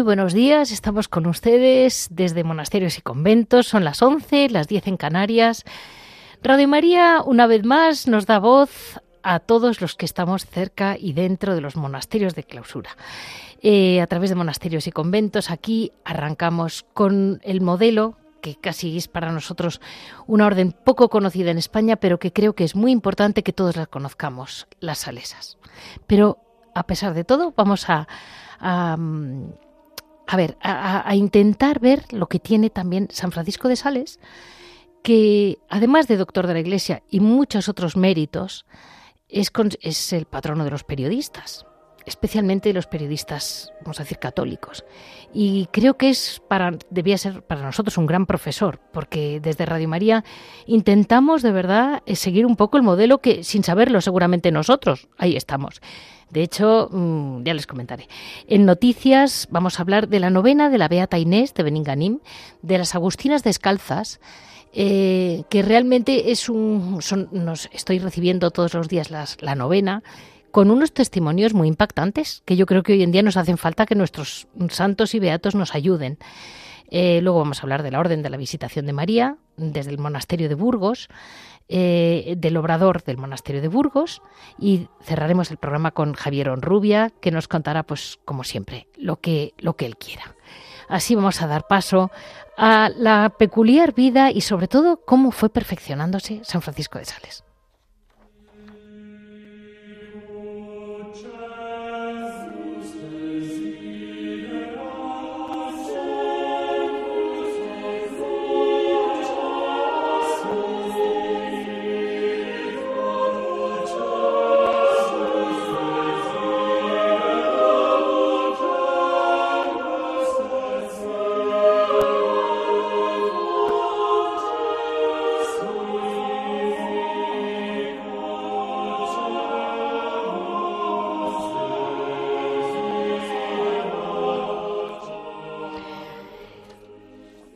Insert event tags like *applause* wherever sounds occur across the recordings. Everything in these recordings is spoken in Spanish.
Muy buenos días, estamos con ustedes desde monasterios y conventos, son las 11, las 10 en Canarias. Radio María, una vez más, nos da voz a todos los que estamos cerca y dentro de los monasterios de clausura. Eh, a través de monasterios y conventos, aquí arrancamos con el modelo que casi es para nosotros una orden poco conocida en España, pero que creo que es muy importante que todos la conozcamos, las salesas. Pero a pesar de todo, vamos a, a a ver, a, intentar ver lo que tiene también San Francisco de Sales, que además de doctor de la Iglesia y muchos otros méritos, es, es el patrono de los periodistas especialmente los periodistas, vamos a decir, católicos. Y creo que es para, debía ser para nosotros un gran profesor, porque desde Radio María intentamos de verdad eh, seguir un poco el modelo que, sin saberlo, seguramente nosotros, ahí estamos. De hecho, mm, ya les comentaré. En noticias vamos a hablar de la novena de la Beata Inés de Beninganim, de las Agustinas Descalzas, eh, que realmente es un... nos estoy recibiendo todos los días la novena, con unos testimonios muy impactantes, que yo creo que hoy en día nos hacen falta que nuestros santos y beatos nos ayuden. Eh, luego vamos a hablar de la Orden de la Visitación de María, desde el Monasterio de Burgos, eh, del obrador del monasterio de Burgos y cerraremos el programa con Javier Onrubia, que nos contará, pues, como siempre, lo que, lo que él quiera. Así vamos a dar paso a la peculiar vida y sobre todo cómo fue perfeccionándose San Francisco de Sales.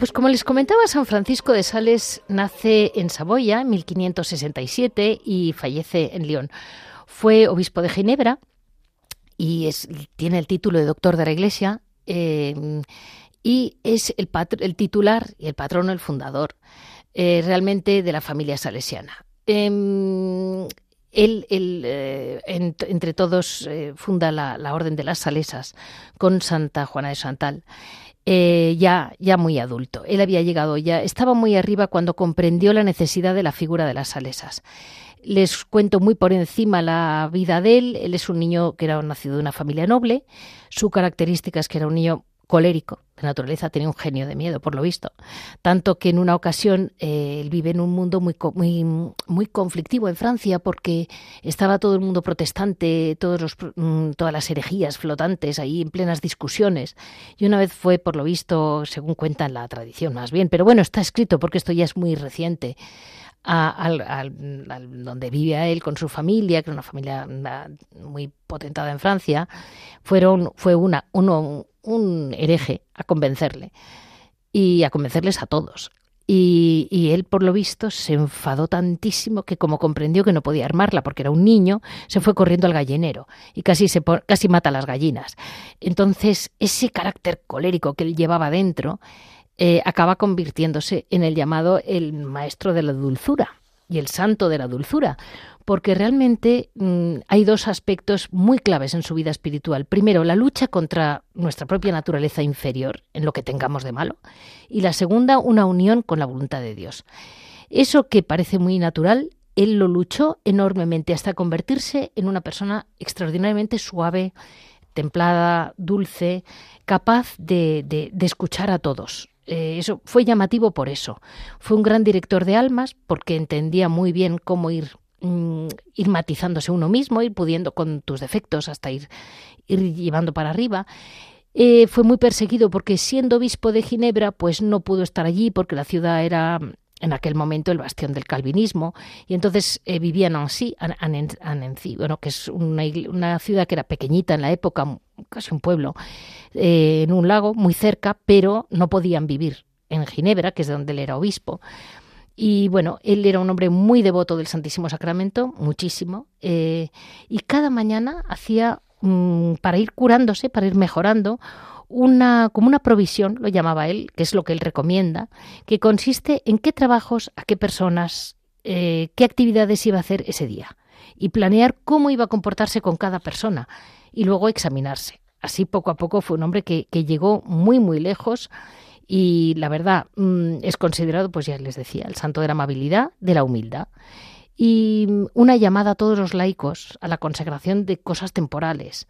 Pues como les comentaba, San Francisco de Sales nace en Saboya en 1567 y fallece en León. Fue obispo de Ginebra y tiene el título de doctor de la Iglesia eh, y es el, titular y el patrono, el fundador eh, realmente de la familia salesiana. Em, él, eh, entre todos, funda la, la, Orden de las Salesas con Santa Juana de Santal. Eh, ya, ya muy adulto. Él había llegado ya, estaba muy arriba cuando comprendió la necesidad de la figura de las salesas. Les cuento muy por encima la vida de él. Él es un niño que era nacido de una familia noble. Su característica es que era un niño colérico de naturaleza, tenía un genio de miedo, por lo visto. Tanto que en una ocasión eh, él vive en un mundo muy, muy, muy conflictivo en Francia porque estaba todo el mundo protestante, todos los, mm, todas las herejías flotantes ahí en plenas discusiones. Y una vez fue, por lo visto, según cuenta la tradición más bien, pero bueno, está escrito porque esto ya es muy reciente. A, donde vive él con su familia, que es una familia muy potentada en Francia, fueron, fue una, un hereje a convencerle y a convencerles a todos. Y, él, por lo visto, se enfadó tantísimo que como comprendió que no podía armarla porque era un niño, se fue corriendo al gallinero y casi, se, casi mata a las gallinas. Entonces, ese carácter colérico que él llevaba dentro eh, acaba convirtiéndose en el llamado el maestro de la dulzura y el santo de la dulzura, porque realmente mm, hay dos aspectos muy claves en su vida espiritual. Primero, la lucha contra nuestra propia naturaleza inferior, en lo que tengamos de malo, y la segunda, una unión con la voluntad de Dios. Eso que parece muy natural, él lo luchó enormemente hasta convertirse en una persona extraordinariamente suave, templada, dulce, capaz de, de escuchar a todos, eh, eso fue llamativo por eso. Fue un gran director de almas porque entendía muy bien cómo ir, mm, ir matizándose uno mismo, ir pudiendo con tus defectos hasta ir, llevando para arriba. Eh, fue muy perseguido porque siendo obispo de Ginebra, pues no pudo estar allí porque la ciudad era en aquel momento el bastión del calvinismo, y entonces eh, vivía en Nancy, bueno, que es una, ciudad que era pequeñita en la época, casi un pueblo, eh, en un lago muy cerca, pero no podían vivir en Ginebra, que es de donde él era obispo. Y bueno, él era un hombre muy devoto del Santísimo Sacramento, muchísimo, eh, y cada mañana hacía, mm, para ir curándose, para ir mejorando, una, como una provisión, lo llamaba él, que es lo que él recomienda, que consiste en qué trabajos, a qué personas, eh, qué actividades iba a hacer ese día y planear cómo iba a comportarse con cada persona y luego examinarse. Así poco a poco fue un hombre que, que llegó muy, muy lejos y la verdad mm, es considerado, pues ya les decía, el santo de la amabilidad, de la humildad y mm, una llamada a todos los laicos a la consagración de cosas temporales.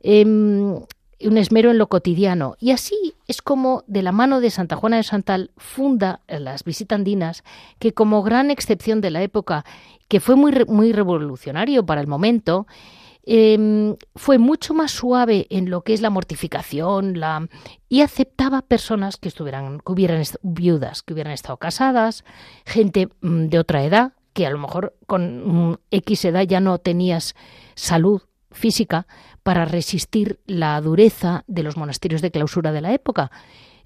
Em, un esmero en lo cotidiano. Y así es como, de la mano de Santa Juana de Santal, funda las visitandinas, que como gran excepción de la época, que fue muy, muy revolucionario para el momento, em, fue mucho más suave en lo que es la mortificación la, y aceptaba personas que, estuvieran, que hubieran viudas, que hubieran estado casadas, gente mm, de otra edad, que a lo mejor con mm, X edad ya no tenías salud física, para resistir la dureza de los monasterios de clausura de la época.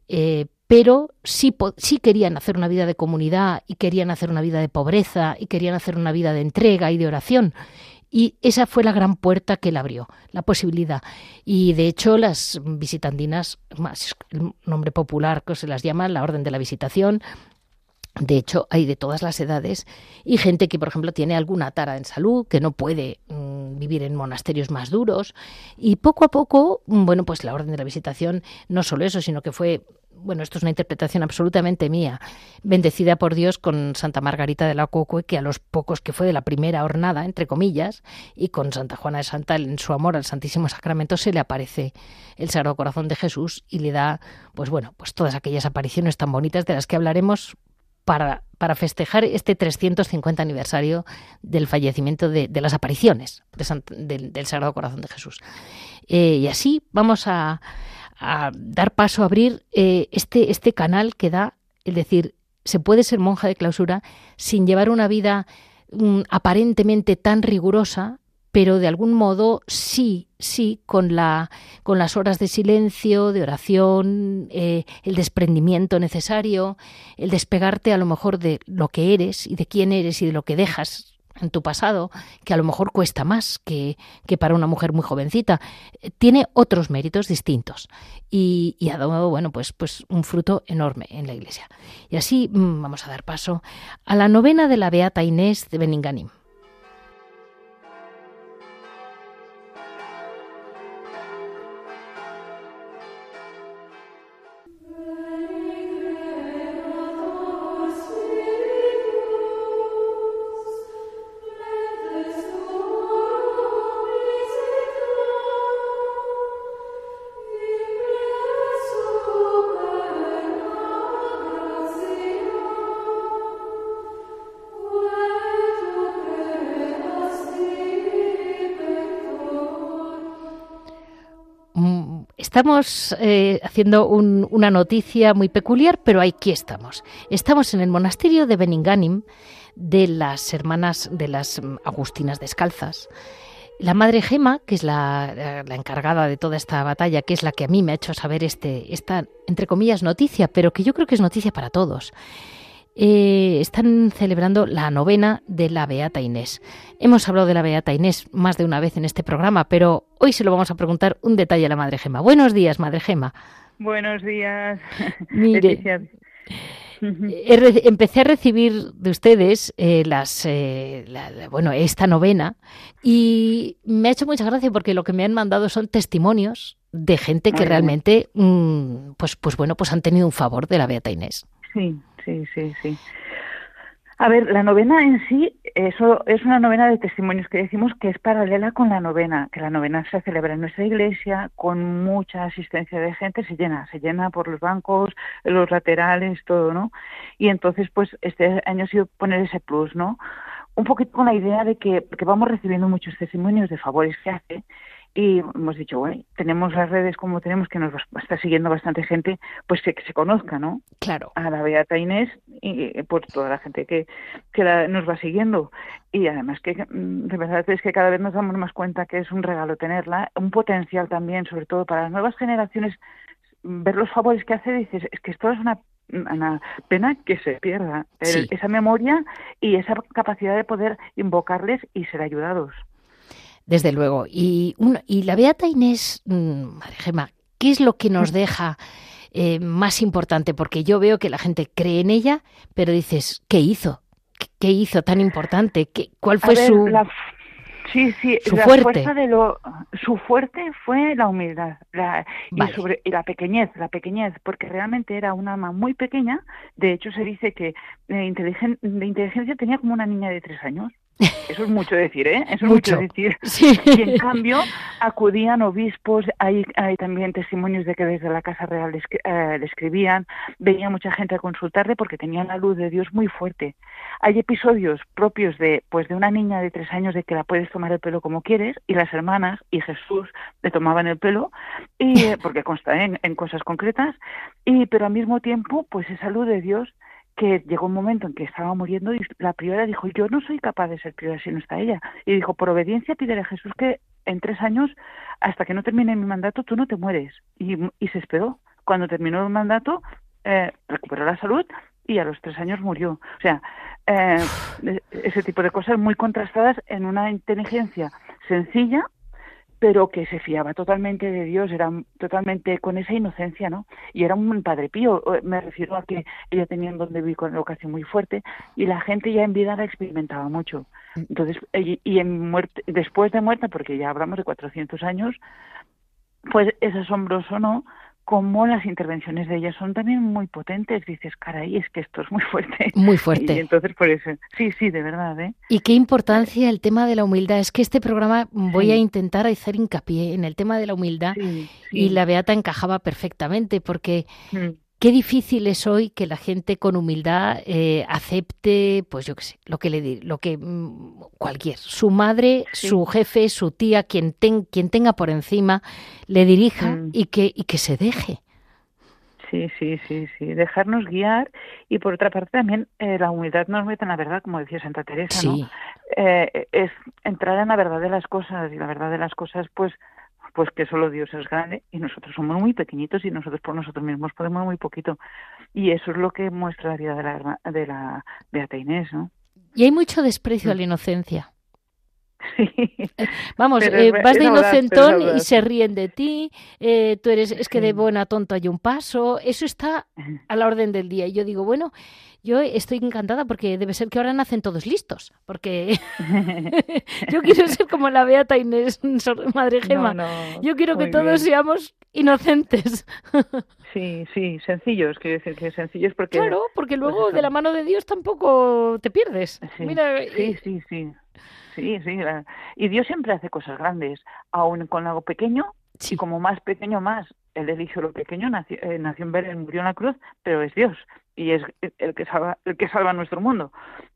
Eh, pero sí, sí, querían hacer una vida de comunidad y querían hacer una vida de pobreza y querían hacer una vida de entrega y de oración. Y esa fue la gran puerta que él abrió, la posibilidad. Y de hecho las visitandinas, más el nombre popular que se las llama, la Orden de la Visitación, de hecho, hay de todas las edades y gente que, por ejemplo, tiene alguna tara en salud, que no puede mm, vivir en monasterios más duros. Y poco a poco, mm, bueno, pues la Orden de la Visitación, no solo eso, sino que fue, bueno, esto es una interpretación absolutamente mía, bendecida por Dios con Santa Margarita de la Cocue, que a los pocos que fue de la primera hornada, entre comillas, y con Santa Juana de Santal en su amor al Santísimo Sacramento, se le aparece el Sagrado Corazón de Jesús y le da, pues bueno, pues todas aquellas apariciones tan bonitas de las que hablaremos para, para festejar este 350 aniversario del fallecimiento de, las apariciones del, Sagrado Corazón de Jesús. Eh, y así vamos a, dar paso a abrir eh, este, este canal que da, es decir, se puede ser monja de clausura sin llevar una vida mm, aparentemente tan rigurosa, pero de algún modo sí, sí, con, la, con las horas de silencio, de oración, eh, el desprendimiento necesario, el despegarte a lo mejor de lo que eres y de quién eres y de lo que dejas en tu pasado, que a lo mejor cuesta más que, que para una mujer muy jovencita, tiene otros méritos distintos y, y, ha dado, bueno, pues, pues un fruto enorme en la Iglesia. Y así mm, vamos a dar paso a la novena de la Beata Inés de Beninganim. Estamos eh, haciendo una noticia muy peculiar, pero aquí estamos. Estamos en el monasterio de Beninganim de las hermanas de las mm, Agustinas Descalzas. La madre Gema, que es la, encargada de toda esta batalla, que es la que a mí me ha hecho saber este, esta, entre comillas, noticia, pero que yo creo que es noticia para todos. Eh, están celebrando la novena de la Beata Inés. Hemos hablado de la Beata Inés más de una vez en este programa, pero hoy se lo vamos a preguntar un detalle a la Madre Gema. Buenos días, Madre Gema. Buenos días. *laughs* Mire, empecé a recibir de ustedes eh, las, eh, bueno, esta novena y me ha hecho mucha gracia porque lo que me han mandado son testimonios de gente que realmente, mm, pues, pues bueno, pues han tenido un favor de la Beata Inés. Sí, sí, sí, sí. A ver, la novena en sí eso es una novena de testimonios que decimos que es paralela con la novena, que la novena se celebra en nuestra iglesia con mucha asistencia de gente, se llena, se llena por los bancos, los laterales, todo, ¿no? Y entonces, pues este año ha sido poner ese plus, ¿no? Un poquito con la idea de que, que vamos recibiendo muchos testimonios de favores que hace y hemos dicho, bueno, tenemos las redes como tenemos, que nos está siguiendo bastante gente, pues que, se conozca, ¿no? Claro. A la Beata Inés y pues toda la gente que, que nos va siguiendo. Y además que mm, de verdad es que cada vez nos damos más cuenta que es un regalo tenerla, un potencial también, sobre todo para las nuevas generaciones, ver los favores que hace, dices, es que esto es una una pena que se pierda esa memoria y esa capacidad de poder invocarles y ser ayudados. Desde luego. Y, y la Beata Inés, mm, María Gema, ¿qué es lo que nos deja eh, más importante? Porque yo veo que la gente cree en ella, pero dices, ¿qué hizo? ¿Qué hizo tan importante? ¿Qué, ¿Cuál fue su, sí, sí, su fuerte? de lo, su fuerte fue la humildad y, sobre, y la pequeñez, la pequeñez, porque realmente era una ama muy pequeña. De hecho, se dice que de, de inteligencia tenía como una niña de tres años. Eso es mucho decir, ¿eh? Eso es mucho, decir. *laughs* Y en cambio acudían obispos, hay, hay también testimonios de que desde la Casa Real le, eh, escribían, venía mucha gente a consultarle porque tenían la luz de Dios muy fuerte. Hay episodios propios de, pues, de una niña de tres años de que la puedes tomar el pelo como quieres y las hermanas y Jesús le tomaban el pelo y eh, porque consta en, en cosas concretas y pero al mismo tiempo pues esa luz de Dios que llegó un momento en que estaba muriendo y la priora dijo, yo no soy capaz de ser priora si no está ella. Y dijo, por obediencia pídele a Jesús que en tres años, hasta que no termine mi mandato, tú no te mueres. Y, y se esperó. Cuando terminó el mandato, eh, recuperó la salud y a los tres años murió. O sea, eh, ese tipo de cosas muy contrastadas en una inteligencia sencilla, pero que se fiaba totalmente de Dios, era totalmente con esa inocencia, ¿no? Y era un padre pío, me refiero a que ella tenía un don de vocación muy fuerte y la gente ya en vida la experimentaba mucho. Entonces, y en muerte, después de muerta, porque ya hablamos de 400 años, pues es asombroso, ¿no? Como las intervenciones de ella son también muy potentes. Dices, caray, es que esto es muy *laughs* fuerte. Muy fuerte. Y entonces por eso, sí, sí, de verdad. ¿eh? Y qué importancia el tema de la humildad. Es que este programa voy a intentar hacer hincapié en el tema de la humildad y la Beata encajaba perfectamente porque mm. Qué difícil es hoy que la gente con humildad eh, acepte, pues yo qué sé, lo que le di, lo que mm, cualquier, su madre, su jefe, su tía, quien, ten, quien tenga por encima, le dirija mm. y que y que se deje. Sí, sí, sí, sí, dejarnos guiar y por otra parte también eh, la humildad nos mete en la verdad, como decía Santa Teresa, ¿no? Eh, es entrar en la verdad de las cosas y la verdad de las cosas, pues pues que solo Dios es grande y nosotros somos muy pequeñitos y nosotros por nosotros mismos podemos muy poquito. Y eso es lo que muestra la vida de la, de la Beata Inés, ¿no? Y hay mucho desprecio a la inocencia. Sí. *laughs* Vamos, eh, vas de inocentón y se ríen de ti, eh, tú eres, es que de buena tonto hay un paso, eso está a la orden del día. Y yo digo, bueno, yo estoy encantada porque debe ser que ahora nacen todos listos, porque *laughs* yo quiero ser como la Beata Inés, Madre *laughs* Gema. yo quiero que todos seamos inocentes. sí, sí, sencillos, quiero decir que sencillos porque... Claro, porque pues luego de la mano de Dios tampoco te pierdes. Sí, sí, sí, sí. Sí, sí. Y Dios siempre hace cosas grandes, aún con algo pequeño, y como más pequeño más. Él eligió lo pequeño, nació, eh, nació en Belén, murió en la cruz, pero es Dios y es el que salva el que salva nuestro mundo.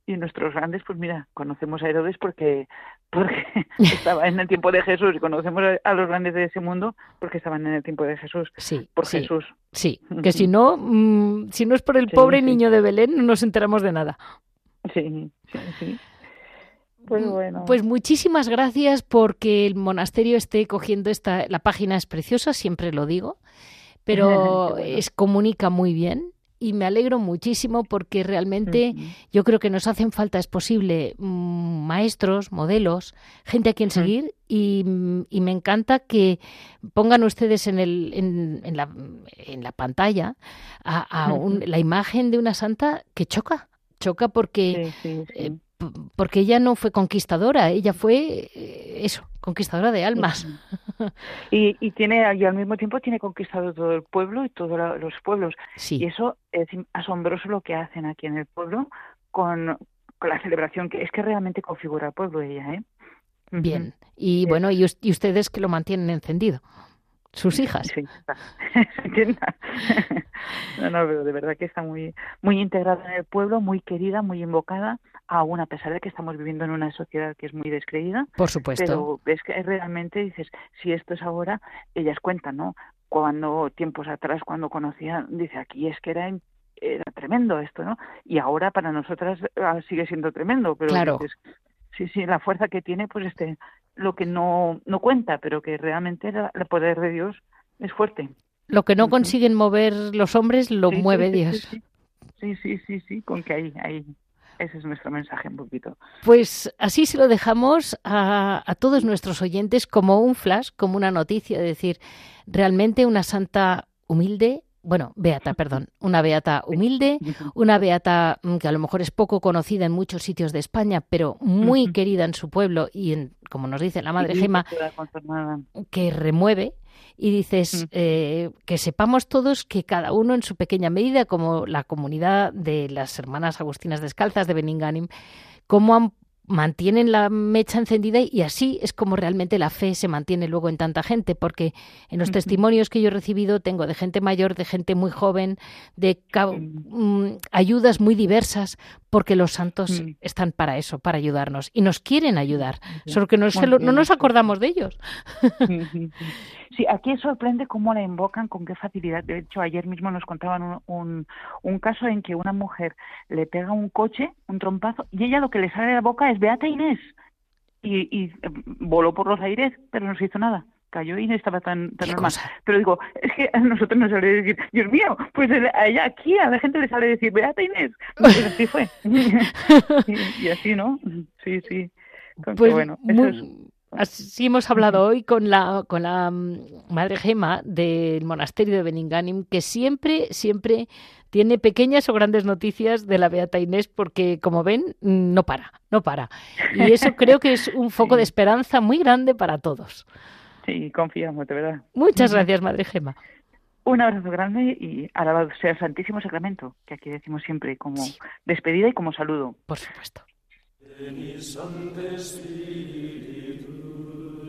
Y nuestros grandes pues mira conocemos a Herodes porque porque *laughs* estaba en el tiempo de Jesús y conocemos a los grandes de ese mundo porque estaban en el tiempo de Jesús sí por sí, Jesús. sí *laughs* que si no mm, si no es por el pobre niño de Belén no nos enteramos de nada. Sí sí sí pues, bueno. pues muchísimas gracias porque el monasterio esté cogiendo esta la página es preciosa siempre lo digo *laughs* pero es comunica muy bien y me alegro muchísimo porque realmente yo creo que nos hacen falta, es posible, mm, maestros, modelos, gente a quien seguir y, me encanta que pongan ustedes en, el, en, la, en la, pantalla a, la imagen de una santa que choca, choca porque eh, porque ella no fue conquistadora, ella fue eh, eso, conquistadora de almas. Y, y tiene y al mismo tiempo tiene conquistado todo el pueblo y todos los pueblos. Y eso es asombroso lo que hacen aquí en el pueblo con, la celebración que es que realmente configura el pueblo ella, ¿eh? Bien. Y bueno, y, y ustedes que lo mantienen encendido sus hijas. Sí, *laughs* *laughs* no, no, pero de verdad que está muy, muy integrada en el pueblo, muy querida, muy invocada, aún a pesar de que estamos viviendo en una sociedad que es muy descreída. Por supuesto. Pero es que realmente dices, si esto es ahora, ellas cuentan, ¿no? Cuando tiempos atrás, cuando conocían, dice, aquí es que era era tremendo esto, ¿no? Y ahora para nosotras ah, sigue siendo tremendo, pero claro. Sí, sí, la fuerza que tiene, pues este, lo que no, no cuenta, pero que realmente el poder de Dios es fuerte. Lo que no consiguen mover los hombres lo mueve Dios. Sí sí, sí, sí, con que ahí, ahí. Ese es nuestro mensaje un poquito. Pues así se lo dejamos a, a todos nuestros oyentes como un flash, como una noticia, es decir, realmente una santa humilde, bueno, beata, perdón, una beata humilde, una beata mm, que a lo mejor es poco conocida en muchos sitios de España, pero muy querida en su pueblo y en, como nos dice la Madre Gema, que remueve y dices eh, que sepamos todos que cada uno en su pequeña medida, como la comunidad de las hermanas agustinas descalzas de Beninganim, cómo han mantienen la mecha encendida y así es como realmente la fe se mantiene luego en tanta gente, porque en los testimonios que yo he recibido tengo de gente mayor, de gente muy joven, de mm, ayudas muy diversas, porque los santos mm. están para eso, para ayudarnos y nos quieren ayudar, solo que no, no nos acordamos de ellos. Sí, aquí sorprende cómo la invocan, con qué facilidad. De hecho, ayer mismo nos contaban un, un, caso en que una mujer le pega un coche, un trompazo, y ella lo que le sale de la boca es Beata Inés. Y, y eh, voló por los aires, pero no se hizo nada cayó y no estaba tan, tan normal. Pero digo, es que a nosotros nos sale decir, Dios mío, pues a ella aquí a la gente le sale decir, Beata Inés. Pues así fue. *laughs* *laughs* y, así, ¿no? Sí, sí. pues bueno, eso es Así hemos hablado hoy con la, con la mm, Madre Gema del monasterio de Beninganim, que siempre, siempre tiene pequeñas o grandes noticias de la Beata Inés, porque como ven, no para, no para. Y eso *laughs* creo que es un foco de esperanza muy grande para todos. Sí, confiamos, de verdad. Muchas gracias, Madre Gema. Un abrazo grande y alabado sea el Santísimo Sacramento, que aquí decimos siempre como despedida y como saludo. Por supuesto.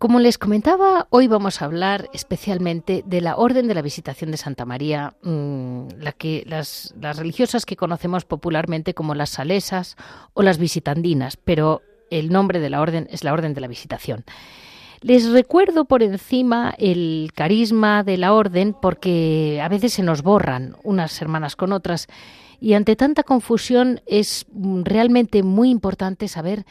Como les comentaba, hoy vamos a hablar especialmente de la Orden de la Visitación de Santa María, mm, las, religiosas que conocemos popularmente como las salesas o las visitandinas, pero el nombre de la orden es la Orden de la Visitación. Les recuerdo por encima el carisma de la orden porque a veces se nos borran unas hermanas con otras y ante tanta confusión es mm, realmente muy importante saber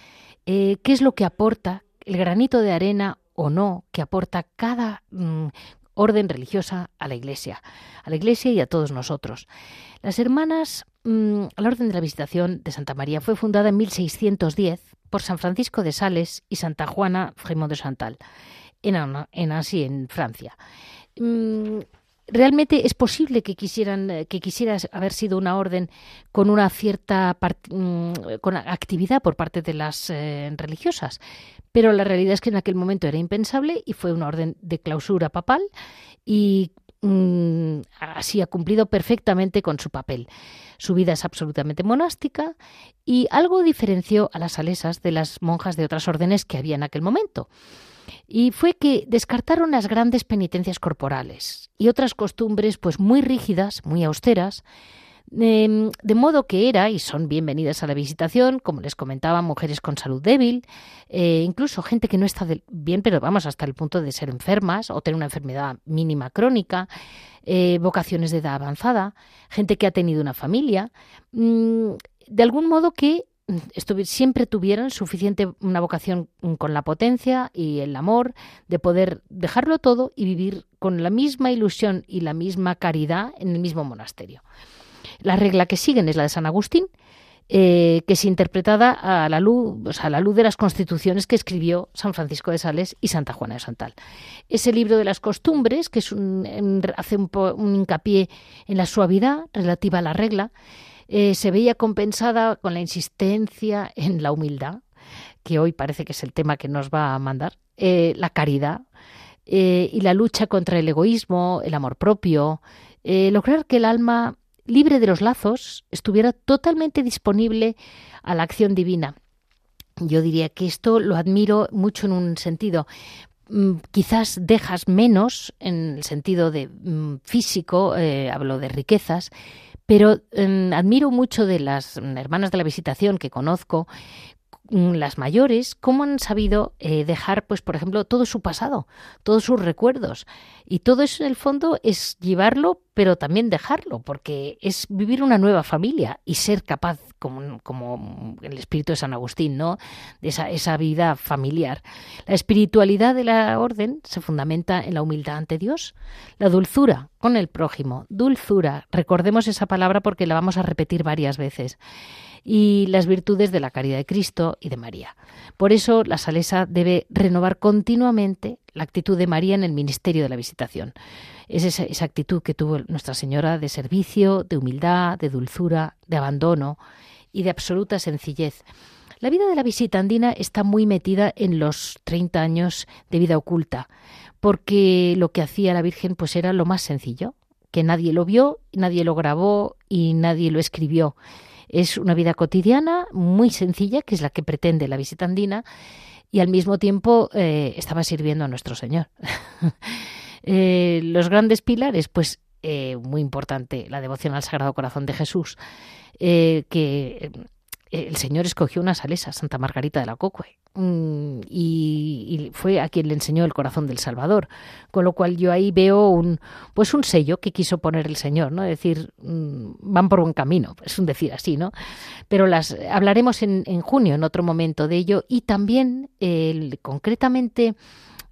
eh, qué es lo que aporta el granito de arena o no que aporta cada mm, orden religiosa a la Iglesia, a la Iglesia y a todos nosotros. Las hermanas, mm, la Orden de la Visitación de Santa María fue fundada en 1610 por San Francisco de Sales y Santa Juana Fremont de Santal, en, en en Francia. Mm, realmente es posible que quisieran eh, que quisiera haber sido una orden con una cierta mm, con actividad por parte de las eh, religiosas pero la realidad es que en aquel momento era impensable y fue una orden de clausura papal y mm, así ha cumplido perfectamente con su papel. Su vida es absolutamente monástica y algo diferenció a las salesas de las monjas de otras órdenes que había en aquel momento y fue que descartaron las grandes penitencias corporales y otras costumbres pues muy rígidas, muy austeras, Em, de modo que era, y son bienvenidas a la visitación, como les comentaba, mujeres con salud débil, eh, incluso gente que no está bien, pero vamos hasta el punto de ser enfermas o tener una enfermedad mínima crónica, eh, vocaciones de edad avanzada, gente que ha tenido una familia, mm, de algún modo que siempre tuvieron suficiente una vocación con la potencia y el amor de poder dejarlo todo y vivir con la misma ilusión y la misma caridad en el mismo monasterio. La regla que siguen es la de San Agustín, eh, que es interpretada a la luz, a la luz de las constituciones que escribió San Francisco de Sales y Santa Juana de Santal. Ese libro de las costumbres, que es un, hace un, un hincapié en la suavidad relativa a la regla, eh, se veía compensada con la insistencia en la humildad, que hoy parece que es el tema que nos va a mandar, eh, la caridad eh, y la lucha contra el egoísmo, el amor propio, lograr que el alma libre de los lazos estuviera totalmente disponible a la acción divina. Yo diría que esto lo admiro mucho en un sentido, mm, quizás dejas menos en el sentido de mm, físico, hablo de riquezas, pero em, admiro mucho de las hermanas de la visitación que conozco, mm, las mayores, cómo han sabido eh, dejar, pues, por ejemplo, todo su pasado, todos sus recuerdos. Y todo eso, en el fondo, es llevarlo, pero también dejarlo, porque es vivir una nueva familia y ser capaz, como, como el espíritu de San Agustín, ¿no? De esa, esa vida familiar. La espiritualidad de la orden se fundamenta en la humildad ante Dios, la dulzura con el prójimo, dulzura. Recordemos esa palabra porque la vamos a repetir varias veces y las virtudes de la caridad de Cristo y de María. Por eso la salesa debe renovar continuamente la actitud de María en el ministerio de la visitación. Es esa, esa, actitud que tuvo Nuestra Señora de servicio, de humildad, de dulzura, de abandono y de absoluta sencillez. La vida de la visita andina está muy metida en los 30 años de vida oculta, porque lo que hacía la Virgen pues era lo más sencillo, que nadie lo vio, nadie lo grabó y nadie lo escribió. Es una vida cotidiana muy sencilla, que es la que pretende la visita andina, y al mismo tiempo eh, estaba sirviendo a nuestro Señor. *laughs* Eh, los grandes pilares, pues eh, muy importante, la devoción al Sagrado Corazón de Jesús, que el Señor escogió una salesa, Santa Margarita de la Cocue, mm, y, fue a quien le enseñó el corazón del Salvador. Con lo cual yo ahí veo un, pues un sello que quiso poner el Señor, ¿no? Es decir, mm, van por buen camino, es un decir así, ¿no? Pero las hablaremos en, en junio, en otro momento de ello, y también el, concretamente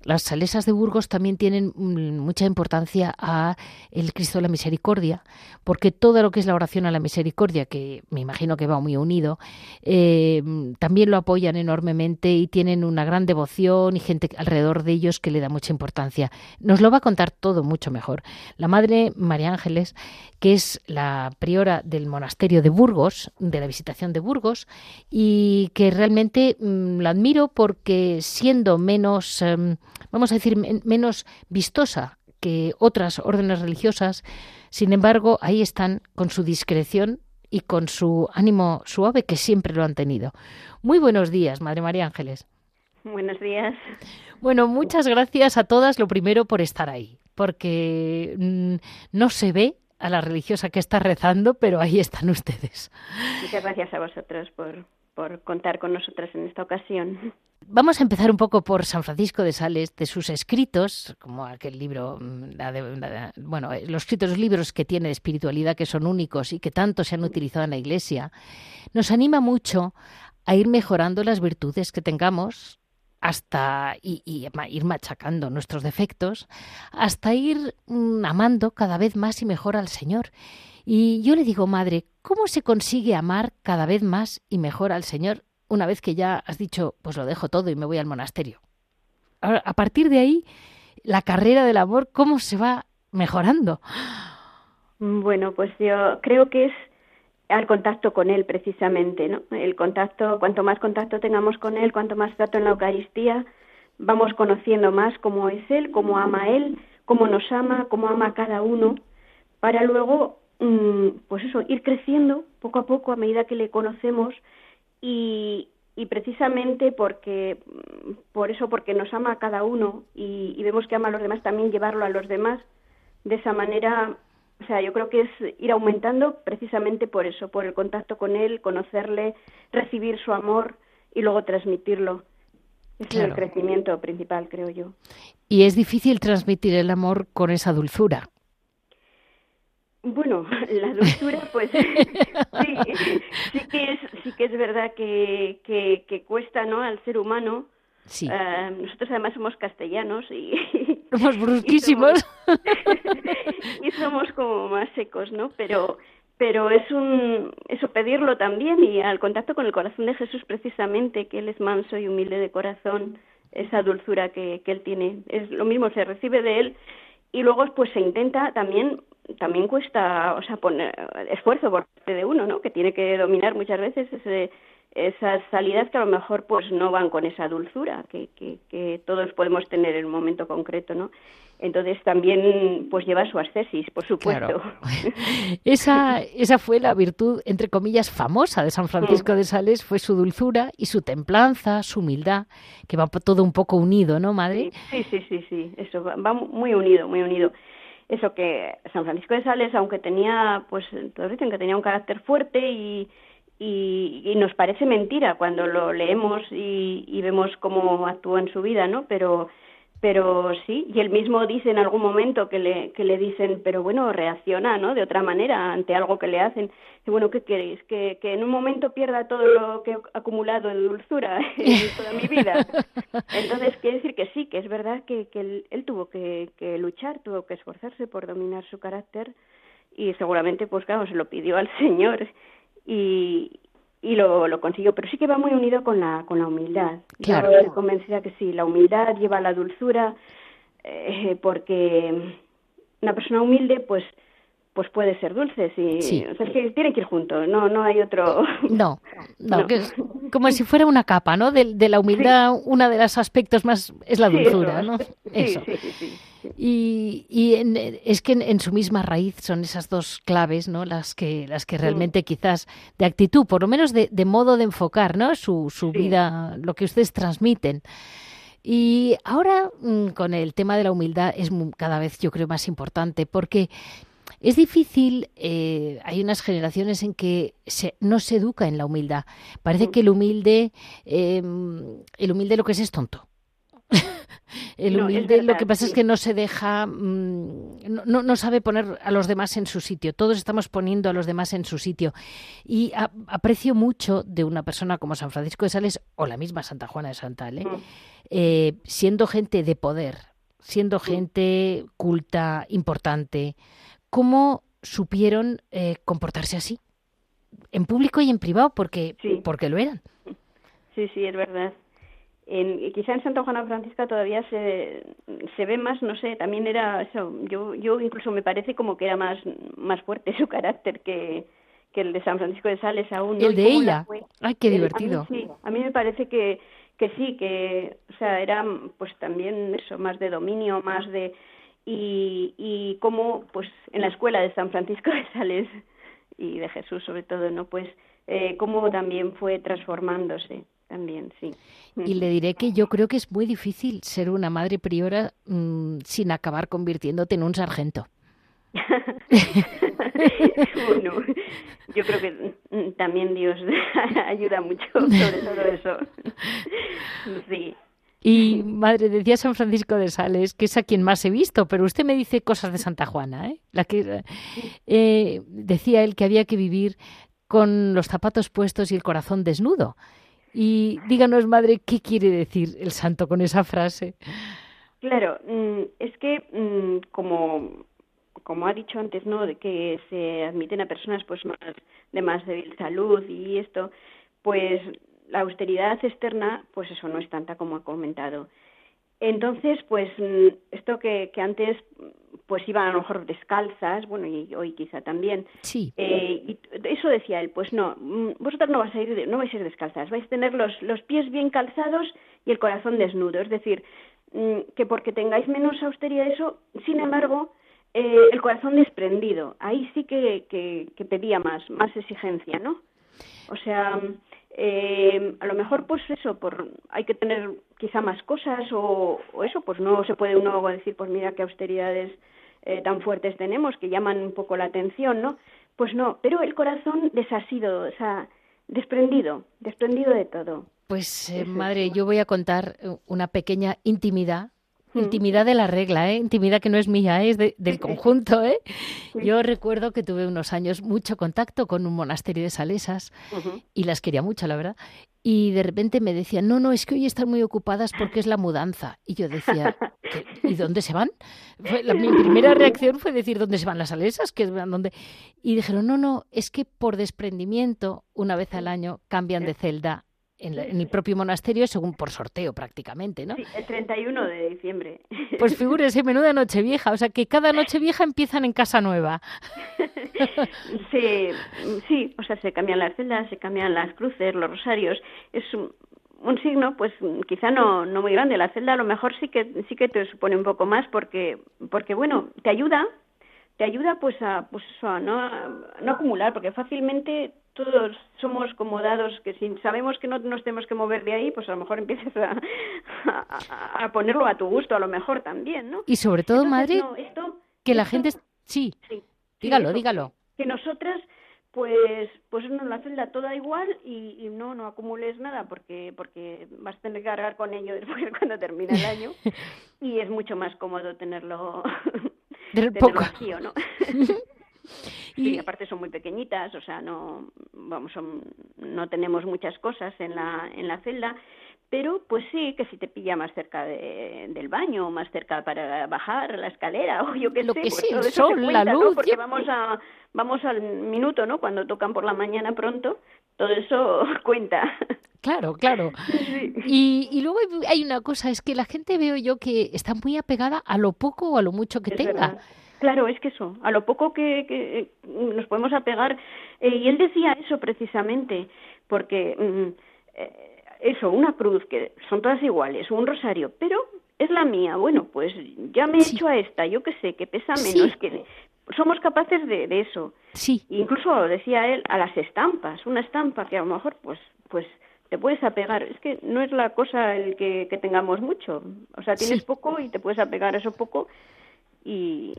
las salesas de Burgos también tienen mm, mucha importancia a el Cristo de la Misericordia, porque todo lo que es la oración a la misericordia, que me imagino que va muy unido, eh, también lo apoyan enormemente y tienen una gran devoción y gente alrededor de ellos que le da mucha importancia. Nos lo va a contar todo mucho mejor. La Madre María Ángeles, que es la priora del monasterio de Burgos, de la visitación de Burgos, y que realmente mm, la admiro porque siendo menos... Em, vamos a decir, menos vistosa que otras órdenes religiosas, sin embargo, ahí están con su discreción y con su ánimo suave que siempre lo han tenido. Muy buenos días, Madre María Ángeles. Buenos días. Bueno, muchas gracias a todas, lo primero, por estar ahí, porque mm, no se ve a la religiosa que está rezando, pero ahí están ustedes. Muchas gracias a vosotros por, por contar con nosotras en esta ocasión. *laughs* Vamos a empezar un poco por San Francisco de Sales, de sus escritos, como aquel libro, mm, bueno, eh, los escritos libros que tiene de espiritualidad que son únicos y que tanto se han utilizado en la Iglesia, nos anima mucho a ir mejorando las virtudes que tengamos hasta y, ir machacando nuestros defectos, hasta ir mm, amando cada vez más y mejor al Señor. Y yo le digo, madre, ¿cómo se consigue amar cada vez más y mejor al Señor una vez que ya has dicho, pues lo dejo todo y me voy al monasterio? A partir de ahí, la carrera del amor, ¿cómo se va mejorando? Bueno, pues yo creo que es al contacto con Él precisamente, ¿no? El contacto, cuanto más contacto tengamos con Él, cuanto más trato en la Eucaristía, vamos conociendo más cómo es Él, cómo ama Él, cómo nos ama, cómo ama a cada uno, para luego Mm, pues eso, ir creciendo poco a poco a medida que le conocemos y, y precisamente porque, mm, por eso, porque nos ama a cada uno y, vemos que ama a los demás, también llevarlo a los demás. De esa manera O sea, yo creo que es ir aumentando precisamente por eso, por el contacto con él, conocerle, recibir su amor y luego transmitirlo. es el crecimiento principal, creo yo. Y es difícil transmitir el amor con esa dulzura. Bueno, *laughs* la dulzura, pues *laughs* sí, sí que es, sí que es verdad que, que, cuesta, ¿no? Al ser humano. Sí. Eh, nosotros además somos castellanos y *laughs* somos brusquísimos *laughs* y somos, como más secos, ¿no? Pero pero es un eso pedirlo también y al contacto con el corazón de Jesús precisamente que él es manso y humilde de corazón esa dulzura que, que él tiene es lo mismo se recibe de él y luego pues se intenta también también cuesta, o sea, poner esfuerzo por parte de uno, ¿no? Que tiene que dominar muchas veces ese, esas salidas que a lo mejor pues no van con esa dulzura que, que, que todos podemos tener en un momento concreto, ¿no? Entonces también pues lleva su ascesis, por supuesto. *laughs* esa, esa fue la virtud, entre comillas, famosa de San Francisco de Sales, fue su dulzura y su templanza, su humildad, que va todo un poco unido, ¿no, madre? Sí, sí, sí, sí, eso va muy unido, muy unido eso que San Francisco de Sales, aunque tenía, pues todos dicen que tenía un carácter fuerte y, y, nos parece mentira cuando lo leemos y, y, vemos cómo actúa en su vida, ¿no? Pero pero sí, y él mismo dice en algún momento que le, que le dicen, pero bueno, reacciona, ¿no? De otra manera ante algo que le hacen. Y bueno, ¿qué queréis? Que, que en un momento pierda todo lo que he acumulado de dulzura *laughs* en toda mi vida. Entonces, quiere decir que sí, que es verdad que, que él, él tuvo que, que luchar, tuvo que esforzarse por dominar su carácter y seguramente, pues claro, se lo pidió al *laughs* Señor. Y, y lo, lo consiguió, pero sí que va muy unido con la, con la humildad. Claro. Yo estoy convencida que sí, la humildad lleva la dulzura, eh, porque una persona humilde, pues pues puede ser dulce, sí. O sea, es que tienen que ir juntos, no, no hay otro... *laughs* No, no, Que es como si fuera una capa, ¿no? De, de la humildad, uno de los aspectos más es la dulzura, ¿no? Eso. Y, y es que en, su misma raíz son esas dos claves, ¿no? Las que, las que realmente quizás de actitud, por lo menos de, de modo de enfocar, ¿no? Su, su vida, lo que ustedes transmiten. Y ahora mm, con el tema de la humildad es cada vez yo creo más importante porque es difícil, eh, hay unas generaciones en que se, no se educa en la humildad. Parece mm. que el humilde, em, el humilde lo que es es tonto. *laughs* el humilde lo que pasa es que no se deja, mm, no, no, sabe poner a los demás en su sitio. Todos estamos poniendo a los demás en su sitio. Y aprecio mucho de una persona como San Francisco de Sales o la misma Santa Juana de Santale, mm. eh, siendo gente de poder, siendo gente culta, importante, ¿cómo supieron eh, comportarse así? En público y en privado, porque, porque lo eran. Sí, sí, es verdad. En, quizá en Santa Juana Francisca todavía se, se ve más, no sé, también era eso, yo, yo incluso me parece como que era más, más fuerte *laughs* su carácter que, que el de San Francisco de Sales aún. El de ella. Ay, qué divertido. A mí, sí, a mí me parece que, que sí, que, o sea, era pues también eso, más de dominio, más de, y, y cómo pues en la escuela de San Francisco de Sales *laughs* y de Jesús sobre todo no pues eh, cómo también fue transformándose también sí. Y le diré que yo creo que es muy difícil ser una madre priora mm, sin acabar convirtiéndote en un sargento. *laughs* Bueno, yo creo que mm, también Dios *laughs* ayuda mucho sobre todo eso. Sí y madre, decía San Francisco de Sales, que es a quien más he visto, pero usted me dice cosas de Santa Juana, ¿eh? La que eh, decía él que había que vivir con los zapatos puestos y el corazón desnudo. Y díganos, madre, ¿qué quiere decir el santo con esa frase? Claro, mm, es que mm, como como ha dicho antes, ¿no? De que se admiten a personas pues más de más débil salud y esto, pues la austeridad externa, pues eso no es tanta como ha comentado. Entonces, pues mm, esto que, que antes pues iban a lo mejor descalzas, bueno, y hoy quizá también. Sí. Eh, y eso decía él, pues no, mm, vosotros no vais a ir, no vais a ir descalzas, vais a tener los, los pies bien calzados y el corazón desnudo. Es decir, mm, que porque tengáis menos austeridad eso, sin embargo, eh, el corazón desprendido. Ahí sí que, que, que pedía más, más exigencia, ¿no? O sea, eh, a lo mejor pues eso por hay que tener quizá más cosas o, eso pues no se puede uno decir pues mira qué austeridades eh, tan fuertes tenemos que llaman un poco la atención, ¿no? Pues no, pero el corazón desasido, o sea, desprendido, desprendido de todo. Pues eh, madre, yo voy a contar eh, una pequeña intimidad. Intimidad de la regla, ¿eh? Intimidad que no es mía, ¿eh? es del *laughs* conjunto, ¿eh? Yo recuerdo que tuve unos años mucho contacto con un monasterio de salesas y las quería mucho, la verdad. Y de repente me decían, no, no, es que hoy están muy ocupadas porque es la mudanza. Y yo decía, *laughs* ¿y dónde se van? la, mi primera reacción fue decir, ¿dónde se van las salesas? ¿Qué, dónde? Y dijeron, no, no, es que por desprendimiento, una vez al año, cambian de celda en, el propio monasterio según por sorteo prácticamente, ¿no? Sí, el 31 de diciembre. Pues figúrese, menuda noche vieja, o sea que cada *laughs* noche vieja empiezan en casa nueva. *laughs* sí, sí, o sea, se cambian las celdas, se cambian las cruces, los rosarios, es un, signo pues quizá no no muy grande la celda a lo mejor sí que sí que te supone un poco más porque porque bueno te ayuda te ayuda pues a pues a no, a no acumular porque fácilmente todos somos como dados que si sabemos que no nos tenemos que mover de ahí, pues a lo mejor empiezas a, ponerlo a tu gusto, a lo mejor también, ¿no? Y sobre todo, madre, que la gente... Sí, dígalo, dígalo. Que nosotras pues pues no la celda toda igual y, no no acumules nada porque porque vas a tener que cargar con ello después cuando termine el año *laughs* y es mucho más cómodo tenerlo, tenerlo vacío, ¿no? *laughs* y aparte son muy pequeñitas, o sea, no vamos, no tenemos muchas cosas en la en la celda, pero pues sí que si te pilla más cerca del baño, más cerca para bajar la escalera *laughs* o yo qué sé, que pues sí, el sol, la luz, porque vamos a vamos al minuto, ¿no? Cuando tocan por la mañana pronto, todo eso *laughs* cuenta. Claro, claro. *laughs* Y, y, luego hay una cosa, es que la gente veo yo que está muy apegada a lo poco o a lo mucho que tenga. Claro, es que eso, a lo poco que, que eh, nos podemos apegar. Eh, y él decía eso precisamente, porque mm, eh, eso, una cruz, que son todas iguales, un rosario, pero es la mía. Bueno, pues ya me he hecho a esta, yo qué sé, que pesa menos, que somos capaces de, de eso. Sí. Incluso decía él a las estampas, una estampa que a lo mejor, pues, pues te puedes apegar. Es que no es la cosa el que, que tengamos mucho. O sea, tienes poco y te puedes apegar a eso poco y,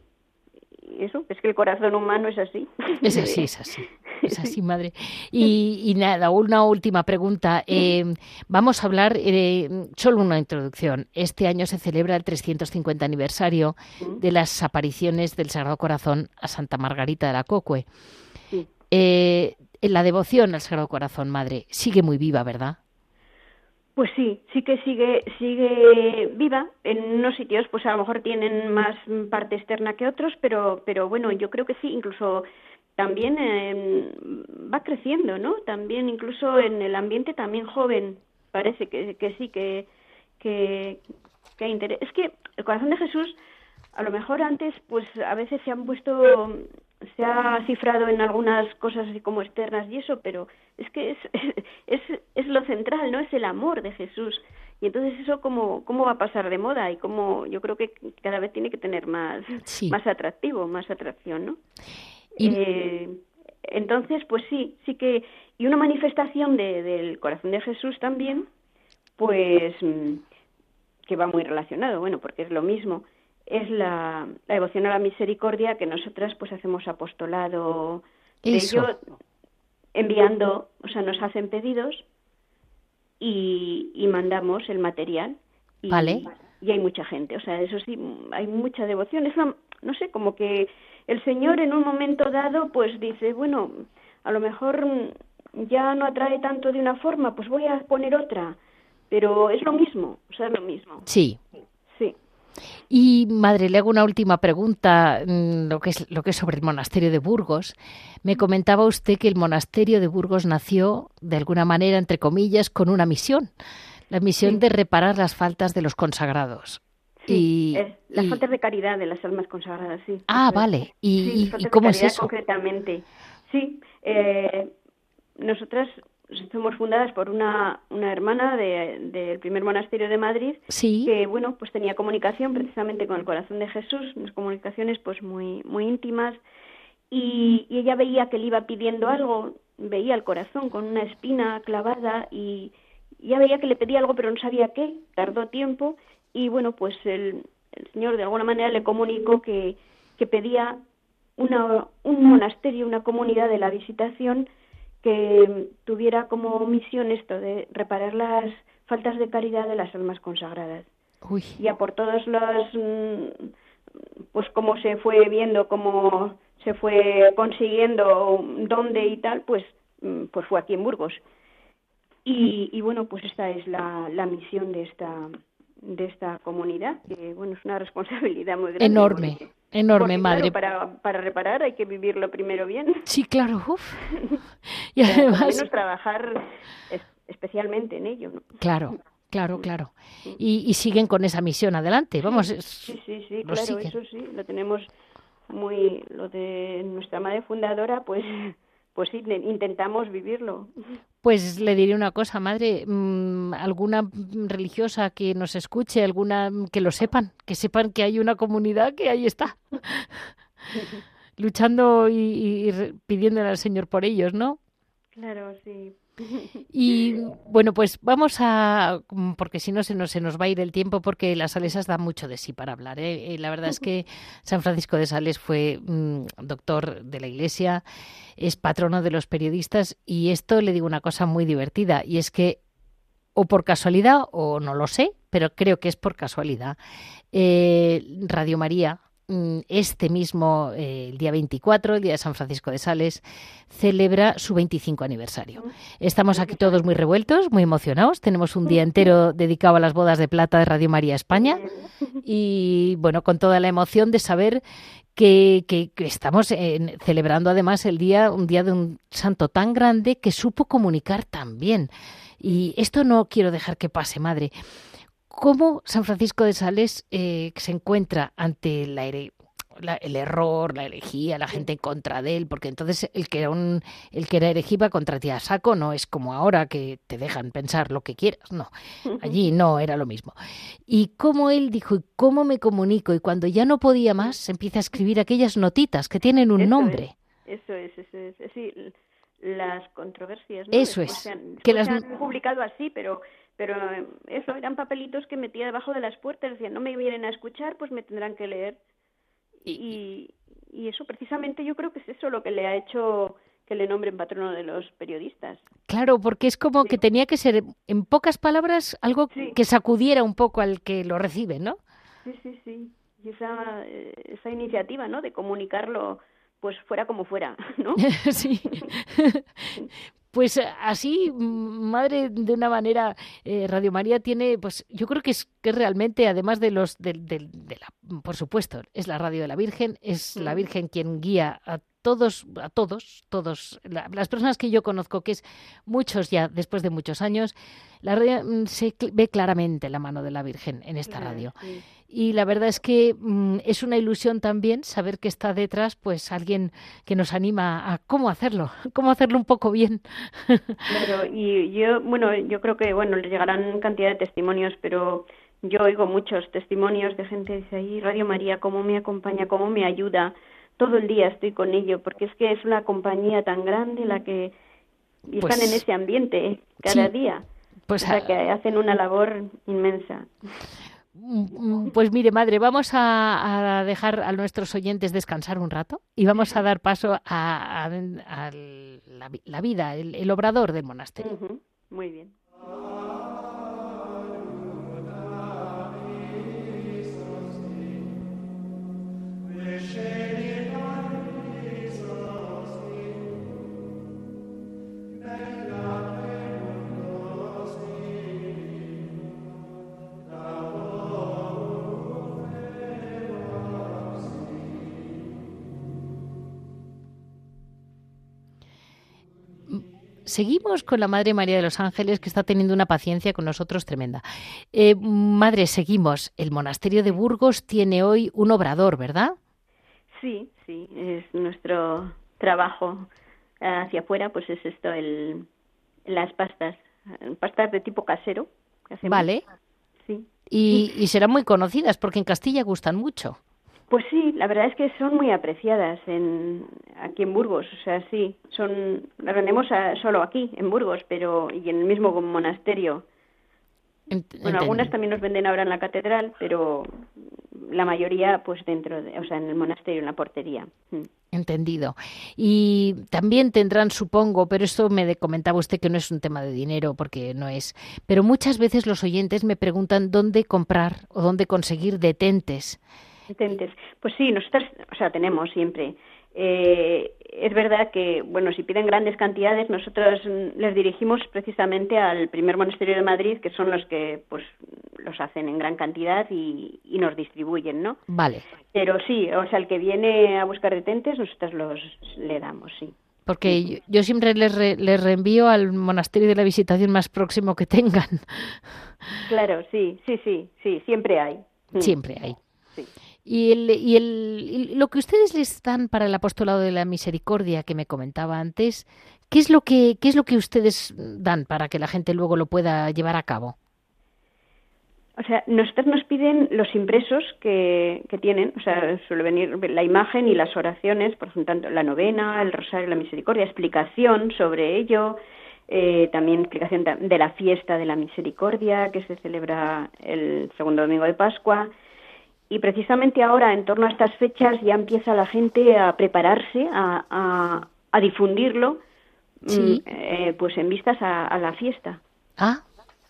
eso, es que el corazón humano es así. Es así, es así. Es *laughs* así, madre. Y, nada, una última pregunta. Eh, vamos a hablar, eh, solo una introducción. Este año se celebra el 350 aniversario de las apariciones del Sagrado Corazón a Santa Margarita de la Cocue. Eh, la devoción al Sagrado Corazón, madre, sigue muy viva, ¿verdad? Pues sí, sí que sigue, sigue viva. En unos sitios, pues a lo mejor tienen más parte externa que otros, pero, pero bueno, yo creo que sí, incluso también va creciendo, ¿no? También incluso en el ambiente también joven parece que, que sí, que, que, que hay interés. Es que el corazón de Jesús, a lo mejor antes, pues a veces se han puesto se ha cifrado en algunas cosas así como externas y eso, pero es que es, *laughs* es, es lo central, ¿no? Es el amor de Jesús. Y entonces eso cómo, cómo va a pasar de moda y cómo yo creo que cada vez tiene que tener más, más atractivo, más atracción, ¿no? Eh, entonces, pues sí, sí que... Y una manifestación de, del corazón de Jesús también, pues mm, que va muy relacionado, bueno, porque es lo mismo es la, devoción a la misericordia que nosotras pues hacemos apostolado de ello enviando, o sea, nos hacen pedidos y, y mandamos el material. Y, vale. y hay mucha gente, o sea, eso sí, hay mucha devoción. Es no sé, como que el Señor en un momento dado pues dice, bueno, a lo mejor ya no atrae tanto de una forma, pues voy a poner otra, pero es lo mismo, o sea, es lo mismo. Sí. Y madre, le hago una última pregunta, mm, lo que es lo que es sobre el monasterio de Burgos. Me comentaba usted que el monasterio de Burgos nació de alguna manera, entre comillas, con una misión, la misión de reparar las faltas de los consagrados. Sí, y, las faltas de caridad de las almas consagradas, sí. Ah, vale. ¿Y, cómo es eso? Concretamente, sí. Eh, nosotras somos fundadas por una, una hermana del primer monasterio de Madrid que bueno pues tenía comunicación precisamente con el corazón de Jesús unas comunicaciones pues muy muy íntimas. Y, ella veía que le iba pidiendo algo veía el corazón con una espina clavada y ya veía que le pedía algo pero no sabía qué. Tardó tiempo y bueno pues el, el señor de alguna manera le comunicó que que pedía una, un monasterio, una comunidad de la visitación que tuviera como misión esto de reparar las faltas de caridad de las almas consagradas. Uy. Ya por todos los, mm, pues cómo se fue viendo, cómo se fue consiguiendo, dónde y tal, pues, mm, pues fue aquí en Burgos. Y, y bueno, pues esta es la, la misión de esta de esta comunidad, que bueno, es una *laughs* responsabilidad muy grande. Enorme, enorme, madre. para, para reparar hay que vivirlo primero bien. Sí, claro, uf. *laughs* y además... trabajar especialmente en ello. ¿no? Claro, Claro, claro. Y, y, siguen con esa misión adelante, vamos. Sí, sí, sí, claro, eso sí, lo tenemos muy, lo de nuestra madre fundadora, pues pues sí, intentamos vivirlo. Pues le diré una cosa, madre, mm, alguna religiosa que nos escuche, alguna que lo sepan, que sepan que hay una comunidad que ahí está, *laughs* luchando y, y pidiéndole al Señor por ellos, ¿no? Claro, sí. Y bueno, pues vamos a, porque si no se nos, se nos va a ir el tiempo, porque las Salesas dan mucho de sí para hablar. ¿eh? Eh, la verdad es que San Francisco de Sales fue mm, doctor de la Iglesia, es patrono de los periodistas y esto le digo una cosa muy divertida y es que o por casualidad o no lo sé, pero creo que es por casualidad. Eh, Radio María este mismo, eh, el día 24, el día de San Francisco de Sales, celebra su 25 aniversario. Estamos aquí todos muy revueltos, muy emocionados. Tenemos un día entero dedicado a las bodas de plata de Radio María España y, bueno, con toda la emoción de saber que, que, estamos celebrando además el día, un día de un santo tan grande que supo comunicar tan bien. Y esto no quiero dejar que pase, madre cómo San Francisco de Sales eh, se encuentra ante el error, la herejía, la gente en contra de él, porque entonces el que era un, el que era herejía contra ti a saco, no es como ahora que te dejan pensar lo que quieras, no. Allí no era lo mismo. Y cómo él dijo, ¿y cómo me comunico? Y cuando ya no podía más, empieza a escribir aquellas notitas que tienen un nombre. eso es, eso es, sí, las controversias. Eso es. que las han publicado así, pero pero eso eran papelitos que metía debajo de las puertas decían no me vienen a escuchar pues me tendrán que leer y, y eso precisamente yo creo que es eso lo que le ha hecho que le nombren patrono de los periodistas. Claro, porque es como que tenía que ser, en pocas palabras, algo que sacudiera un poco al que lo recibe, ¿no? Sí, sí, sí. Y esa, eh, esa iniciativa, ¿no? De comunicarlo, pues fuera como fuera, *laughs* ¿no? *laughs* sí. *laughs* Pues eh, así, madre, de una manera, eh, Radio María tiene, pues yo creo que es que realmente, además de los, de, de, la, por supuesto, es la radio de la Virgen, es la Virgen quien guía a todos, a todos, todos, las personas que yo conozco, que es muchos ya después de muchos años, la radio, mm, se ve claramente la mano de la Virgen en esta radio. y la verdad es que mm, es una ilusión también saber que está detrás pues alguien que nos anima a cómo hacerlo, *laughs* cómo hacerlo un poco bien. Claro, y yo, bueno, yo creo que, bueno, le llegarán cantidad de testimonios, pero yo oigo muchos testimonios de gente que dice, ahí Radio María, cómo me acompaña, cómo me ayuda, todo el día estoy con ello, porque es que es una compañía tan grande la que están en pues ese ambiente cada día. Pues o sea, que hacen una labor inmensa. Mm, mm, pues mire, madre, vamos a, dejar a nuestros oyentes descansar un rato y vamos a dar paso a, la, vida, el, obrador del monasterio. Muy bien. Seguimos con la Madre María de los Ángeles, que está teniendo una paciencia con nosotros tremenda. Eh, madre, seguimos. El monasterio de Burgos tiene hoy un obrador, ¿verdad? Sí, sí, es nuestro trabajo hacia afuera, pues es esto, el, las pastas, pastas de tipo casero. vale. Sí. Y, y serán muy conocidas porque en Castilla gustan mucho. Pues sí, la verdad es que son muy apreciadas en, aquí en Burgos, o sea, sí, son, las vendemos solo aquí, en Burgos, pero y en el mismo monasterio. bueno, algunas también nos venden ahora en la catedral, pero la mayoría pues dentro, de, o sea, en el monasterio, en la portería. Mm. Entendido. Y también tendrán, supongo, pero esto me comentaba usted que no es un tema de dinero, porque no es. Pero muchas veces los oyentes me preguntan dónde comprar o dónde conseguir detentes. Pues sí, nosotros, o sea, tenemos siempre. Eh, es verdad que, bueno, si piden grandes cantidades, nosotros les dirigimos precisamente al primer monasterio de Madrid, que son los que, pues, los hacen en gran cantidad y, nos distribuyen, ¿no? Vale. Pero sí, o sea, el que viene a buscar detentes, nosotros los le damos, sí. Porque yo, siempre les, les reenvío al monasterio de la visitación más próximo que tengan. Claro, sí, sí, sí, sí, siempre hay. Siempre hay. Sí. Y, el, y, el, lo que ustedes les dan para el apostolado de la misericordia que me comentaba antes, ¿qué es lo que, qué es lo que ustedes dan para que la gente luego lo pueda llevar a cabo? O sea, nos piden los impresos que, que tienen, o sea, suele venir la imagen y las oraciones, por ejemplo, la novena, el rosario, la misericordia, explicación sobre ello, eh, también explicación de la fiesta de la misericordia que se celebra el segundo domingo de Pascua, y precisamente ahora, en torno a estas fechas, ya empieza la gente a prepararse, a, a, difundirlo, mm, eh, pues en vistas a, la fiesta. Ah,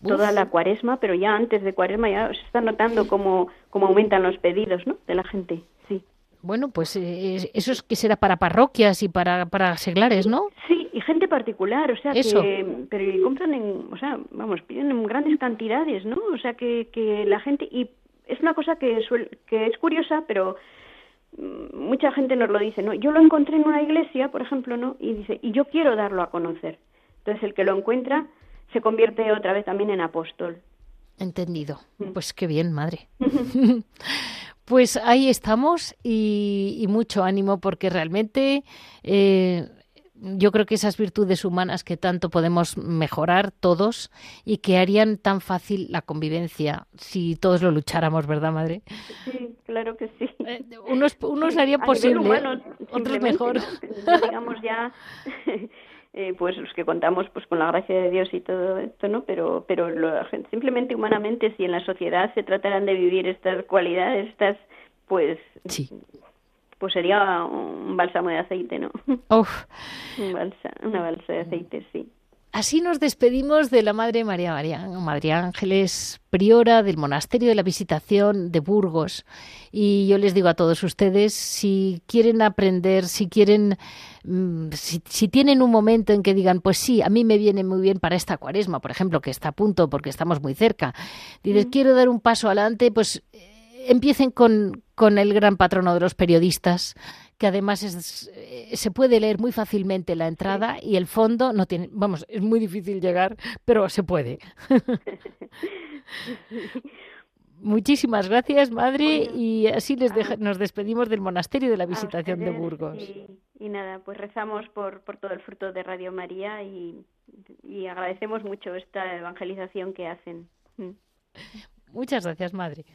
Toda la cuaresma, pero ya antes de cuaresma ya se está notando cómo, cómo aumentan los pedidos ¿no? de la gente. Sí. Bueno, pues eh, eso es que será para parroquias y para, para seglares, ¿no? Sí, y gente particular, o sea, que pero compran en, o sea, vamos, piden en grandes cantidades, ¿no? O sea, que, que la gente y es una cosa que, que es curiosa, pero mm, mucha gente nos lo dice, ¿no? Yo lo encontré en una iglesia, por ejemplo, ¿no? Y dice, y yo quiero darlo a conocer. Entonces el que lo encuentra se convierte otra vez también en apóstol. Entendido. Mm. Pues qué bien, madre. *laughs* pues ahí estamos y, mucho ánimo porque realmente eh, yo creo que esas virtudes humanas que tanto podemos mejorar todos y que harían tan fácil la convivencia si todos lo lucháramos, ¿verdad, madre? Sí, claro que sí. Eh, unos unos harían posible, otros mejor. digamos ya, *laughs* eh, pues los que contamos pues con la gracia de Dios y todo esto, ¿no? Pero, pero lo, simplemente humanamente, si en la sociedad se trataran de vivir estas cualidades, estas, pues sí pues sería un bálsamo de aceite, ¿no? *laughs* Uf. una balsa de aceite, sí. Así nos despedimos de la Madre María María, María Ángeles, priora del Monasterio de la Visitación de Burgos. Y yo les digo a todos ustedes, si quieren aprender, si quieren, mm, si, tienen un momento en que digan, pues sí, a mí me viene muy bien para esta cuaresma, por ejemplo, que está a punto porque estamos muy cerca, dices, quiero dar un paso adelante, pues empiecen con, con el gran patrono de los periodistas, que además es, eh, se puede leer muy fácilmente la entrada y el fondo no tiene, vamos, es muy difícil llegar, pero se puede. *laughs* Muchísimas gracias, madre, y así les nos despedimos del monasterio de la Visitación de Burgos. Y, nada, pues rezamos por, por todo el fruto de Radio María y, y agradecemos mucho esta evangelización que hacen. Muchas gracias, madre.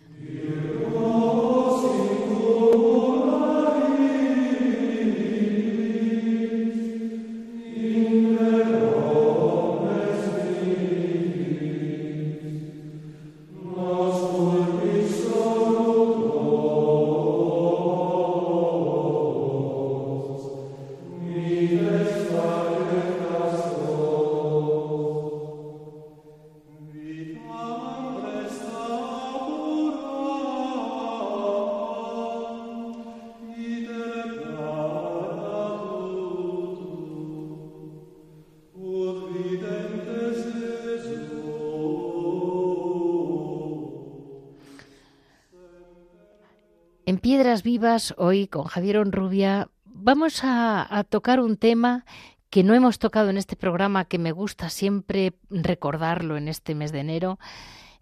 Hoy con Javier Onrubia, vamos a, tocar un tema que no hemos tocado en este programa, que me gusta siempre recordarlo en este mes de enero,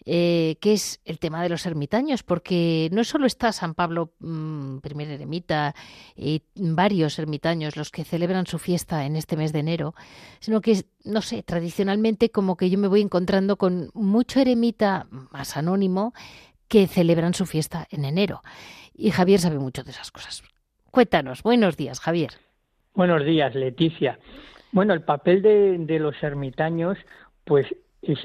eh, que es el tema de los ermitaños, porque no solo está San Pablo mm, primer eremita y varios ermitaños los que celebran su fiesta en este mes de enero, sino que, no sé, tradicionalmente como que yo me voy encontrando con mucho eremita más anónimo que celebran su fiesta en enero y Javier sabe mucho de esas cosas. Cuéntanos, buenos días, Javier. Buenos días, Leticia. Bueno, el papel de, los ermitaños, pues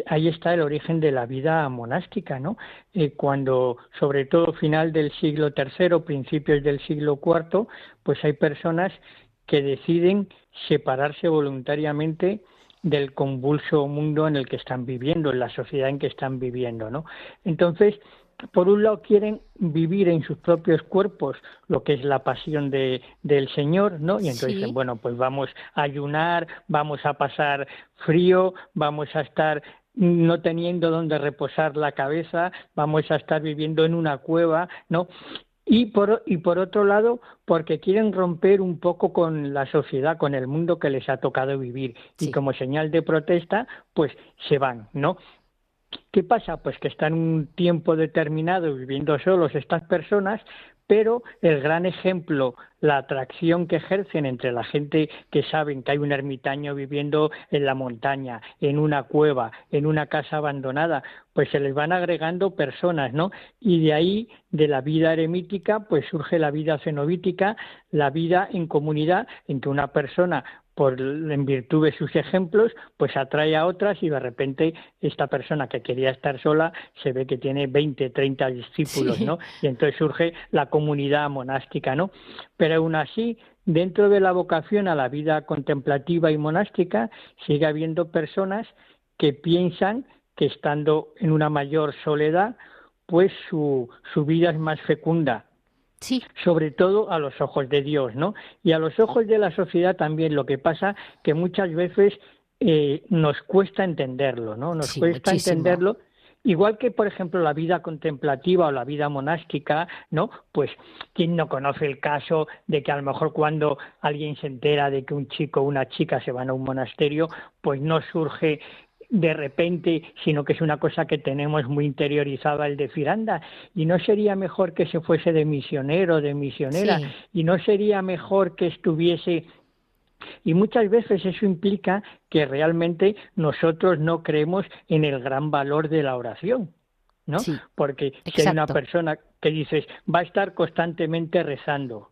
ahí está el origen de la vida monástica, ¿no? Eh, cuando, sobre todo final del siglo III, principios del siglo IV, pues hay personas que deciden separarse voluntariamente del convulso mundo en el que están viviendo, en la sociedad en que están viviendo, ¿no? Entonces, por un lado quieren vivir en sus propios cuerpos lo que es la pasión de, del Señor, ¿no? Y entonces dicen, bueno, pues vamos a ayunar, vamos a pasar frío, vamos a estar no teniendo donde reposar la cabeza, vamos a estar viviendo en una cueva, ¿no? Y por, y por otro lado, porque quieren romper un poco con la sociedad, con el mundo que les ha tocado vivir. Y como señal de protesta, pues se van, ¿no? ¿Qué pasa? Pues que están un tiempo determinado viviendo solos estas personas, pero el gran ejemplo, la atracción que ejercen entre la gente que saben que hay un ermitaño viviendo en la montaña, en una cueva, en una casa abandonada, pues se les van agregando personas, ¿no? Y de ahí, de la vida eremítica, pues surge la vida cenobítica, la vida en comunidad, en que una persona por, en virtud de sus ejemplos, pues atrae a otras y de repente esta persona que quería estar sola se ve que tiene 20, 30 discípulos, ¿no? Y entonces surge la comunidad monástica, ¿no? Pero aún así, dentro de la vocación a la vida contemplativa y monástica, sigue habiendo personas que piensan que estando en una mayor soledad, pues su, su vida es más fecunda Sí. Sobre todo a los ojos de Dios, ¿no? Y a los ojos de la sociedad también. Lo que pasa que muchas veces eh, nos cuesta entenderlo, ¿no? Nos cuesta entenderlo. Igual que, por ejemplo, la vida contemplativa o la vida monástica, ¿no? Pues, ¿quién no conoce el caso de que a lo mejor cuando alguien se entera de que un chico o una chica se van a un monasterio, pues no surge de repente, sino que es una cosa que tenemos muy interiorizada el de Firanda. Y no sería mejor que se fuese de misionero, de misionera, y no sería mejor que estuviese y muchas veces eso implica que realmente nosotros no creemos en el gran valor de la oración. ¿no? Porque si hay una persona que dices va a estar constantemente rezando,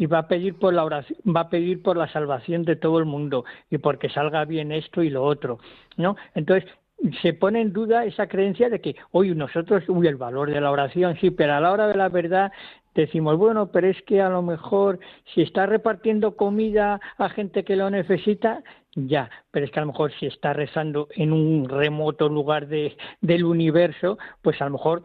y va a pedir por la va a pedir por la salvación de todo el mundo y porque salga bien esto y lo otro, ¿no? Entonces se pone en duda esa creencia de que hoy nosotros, uy, el valor de la oración, sí, pero a la hora de la verdad decimos, bueno, pero es que a lo mejor si está repartiendo comida a gente que lo necesita, ya, pero es que a lo mejor si está rezando en un remoto lugar de, del universo, pues a lo mejor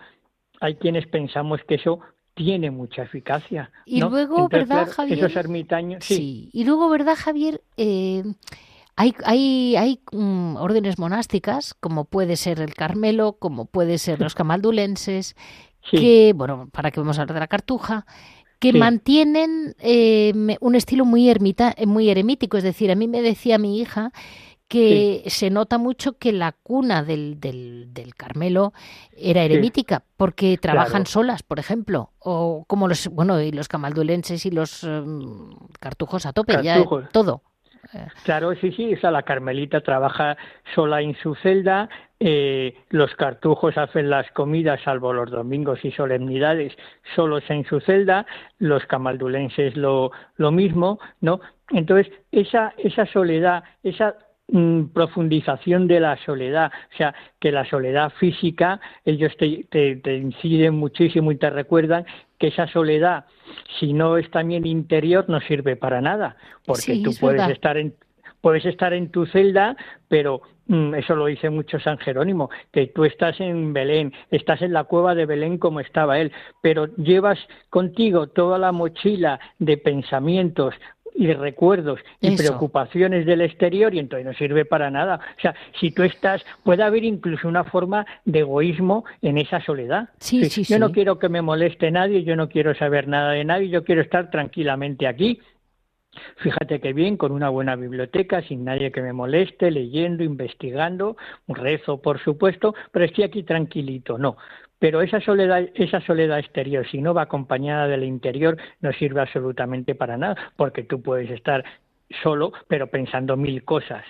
hay quienes pensamos que eso tiene mucha eficacia. Y luego, ¿verdad, Javier? Esos ermitaños, sí. Y luego, ¿verdad, Javier? Eh, hay, hay, hay mm, órdenes monásticas, como puede ser el Carmelo, como puede ser los camaldulenses, que, bueno, para que vamos a hablar de la cartuja, que mantienen eh, un estilo muy, ermita, muy eremítico. Es decir, a mí me decía mi hija que se nota mucho que la cuna del, del, del Carmelo era eremítica, porque trabajan solas, por ejemplo, o como los, bueno, y los camaldulenses y los em, cartujos a tope, ya todo. Claro, sí, sí, o sea, la Carmelita trabaja sola en su celda, eh, los cartujos hacen las comidas, salvo los domingos y solemnidades, solos en su celda, los camaldulenses lo, lo mismo, ¿no? Entonces, esa, esa soledad, esa profundización de la soledad, o sea, que la soledad física, ellos te, te, inciden muchísimo y te recuerdan que esa soledad, si no es también interior, no sirve para nada, porque tú puedes estar en puedes estar en tu celda, pero mm, eso lo dice mucho San Jerónimo, que tú estás en Belén, estás en la cueva de Belén como estaba él, pero llevas contigo toda la mochila de pensamientos, y recuerdos y preocupaciones del exterior y entonces no sirve para nada. O sea, si tú estás, puede haber incluso una forma de egoísmo en esa soledad. Sí, sí, yo no quiero que me moleste nadie, yo no quiero saber nada de nadie, yo quiero estar tranquilamente aquí. Fíjate que bien, con una buena biblioteca, sin nadie que me moleste, leyendo, investigando, rezo, por supuesto, pero estoy aquí tranquilito. No, pero esa soledad, esa soledad exterior, si no va acompañada del interior, no sirve absolutamente para nada, porque tú puedes estar solo, pero pensando mil cosas.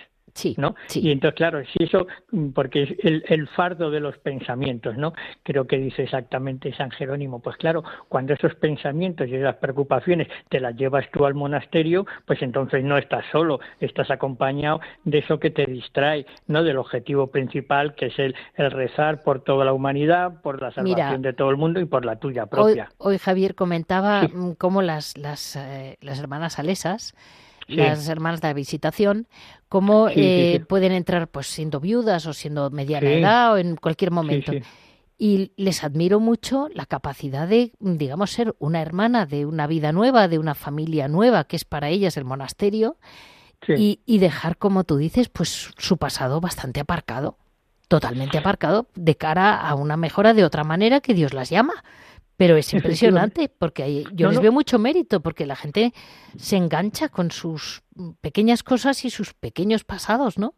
¿No? Y entonces, claro, si eso, porque es el, el, fardo de los pensamientos, ¿no? Creo que dice exactamente San Jerónimo. Pues claro, cuando esos pensamientos y esas preocupaciones te las llevas tú al monasterio, pues entonces no estás solo, estás acompañado de eso que te distrae, ¿no? Del objetivo principal, que es el, el rezar por toda la humanidad, por la salvación de todo el mundo y por la tuya propia. Hoy, Javier comentaba mm, cómo las, las, eh, las hermanas las hermanas de la visitación, cómo eh, pueden entrar pues siendo viudas o siendo mediana edad o en cualquier momento. Y les admiro mucho la capacidad de, digamos, ser una hermana de una vida nueva, de una familia nueva, que es para ellas el monasterio, y, y dejar, como tú dices, pues su pasado bastante aparcado, totalmente aparcado, de cara a una mejora de otra manera que Dios las llama. Pero es impresionante porque yo les veo mucho mérito porque la gente se engancha con sus pequeñas cosas y sus pequeños pasados, ¿no?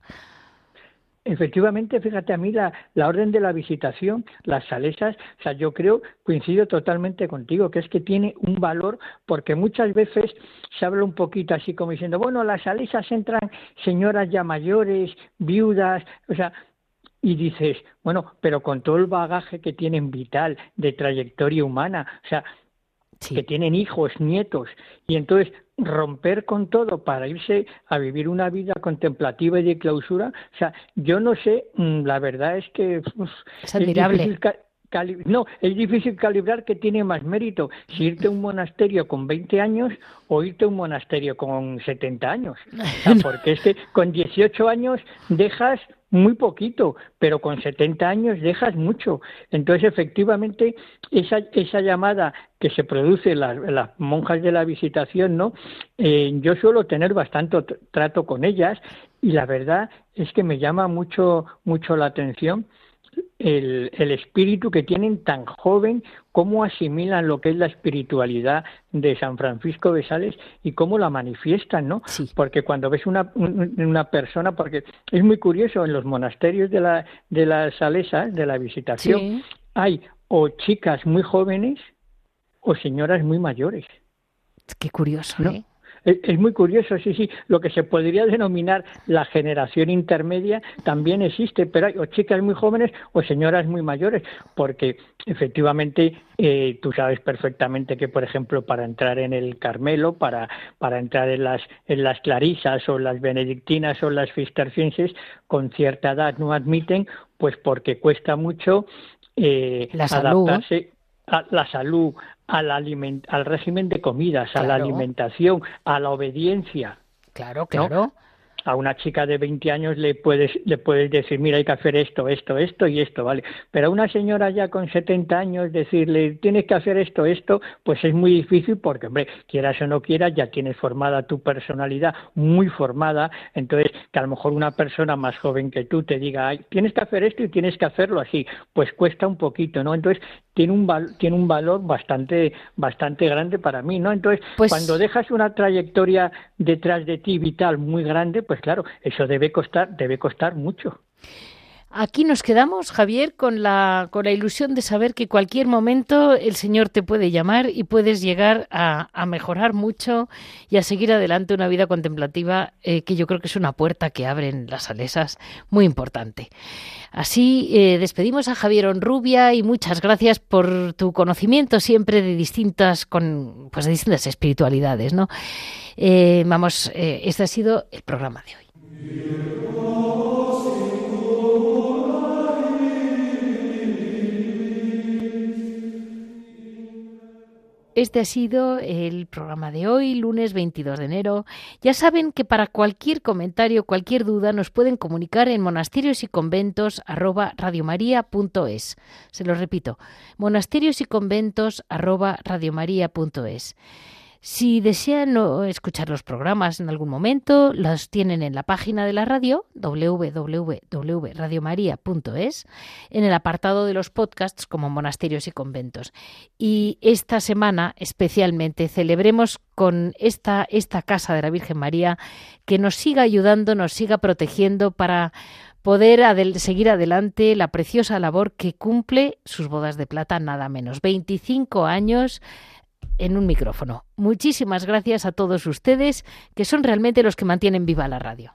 Efectivamente, fíjate, a mí la, la, orden de la visitación, las salesas, o sea, yo creo, coincido totalmente contigo, que es que tiene un valor, porque muchas veces se habla un poquito así como diciendo, bueno, las salesas entran señoras ya mayores, viudas, o sea, y dices, bueno, pero con todo el bagaje que tienen vital de trayectoria humana, o sea, que tienen hijos, nietos, y entonces romper con todo para irse a vivir una vida contemplativa y de clausura, o sea, yo no sé, mm, la verdad es que es admirable. no, es difícil calibrar que tiene más mérito, si irte a un monasterio con 20 años o irte a un monasterio con 70 años. *laughs* porque es que con 18 años dejas muy poquito, pero con 70 años dejas mucho. Entonces, efectivamente, esa, esa llamada que se produce en las, monjas de la visitación, ¿no? Eh, yo suelo tener bastante trato con ellas y la verdad es que me llama mucho, mucho la atención el, el, espíritu que tienen tan joven, cómo asimilan lo que es la espiritualidad de San Francisco de Sales y cómo la manifiestan, ¿no? Porque cuando ves una, una persona, porque es muy curioso, en los monasterios de la, de la Salesa, de la visitación, hay o chicas muy jóvenes o señoras muy mayores. Qué curioso, ¿no? ¿eh? Es, muy curioso, sí, sí. Lo que se podría denominar la generación intermedia también existe, pero hay o chicas muy jóvenes o señoras muy mayores, porque efectivamente eh, tú sabes perfectamente que, por ejemplo, para entrar en el Carmelo, para, para entrar en las, en las Clarisas o las Benedictinas o las Cistercienses, con cierta edad no admiten, pues porque cuesta mucho eh, adaptarse a la salud, al, al régimen de comidas, a la alimentación, a la obediencia. Claro, claro a una chica de 20 años le puedes, le puedes decir, mira, hay que hacer esto, esto, esto y esto, ¿vale? Pero a una señora ya con 70 años decirle, tienes que hacer esto, esto, pues es muy difícil porque, hombre, quieras o no quieras, ya tienes formada tu personalidad, muy formada, entonces que a lo mejor una persona más joven que tú te diga, tienes que hacer esto y tienes que hacerlo así, pues cuesta un poquito, ¿no? Entonces tiene un, tiene un valor bastante, bastante grande para mí, ¿no? Entonces, pues cuando dejas una trayectoria detrás de ti vital muy grande, pues claro, eso debe costar, debe costar mucho. Aquí nos quedamos, Javier, con la, con la ilusión de saber que cualquier momento el Señor te puede llamar y puedes llegar a, mejorar mucho y a seguir adelante una vida contemplativa eh, que yo creo que es una puerta que abren las salesas muy importante. Así eh, despedimos a Javier Onrubia y muchas gracias por tu conocimiento siempre de distintas, con, pues de distintas espiritualidades. ¿no? Eh, vamos, este ha sido el programa de hoy. Este ha sido el programa de hoy, lunes 22 de enero. Ya saben que para cualquier comentario, cualquier duda, nos pueden comunicar en monasterios y conventos Se lo repito, monasterios y conventos si desean escuchar los programas en algún momento, los tienen en la página de la radio www.radiomaria.es, en el apartado de los podcasts como monasterios y conventos. Y esta semana especialmente celebremos con esta, esta casa de la Virgen María que nos siga ayudando, nos siga protegiendo para poder seguir adelante la preciosa labor que cumple sus bodas de plata nada menos. 25 años en un micrófono. Muchísimas gracias a todos ustedes, que son realmente los que mantienen viva la radio.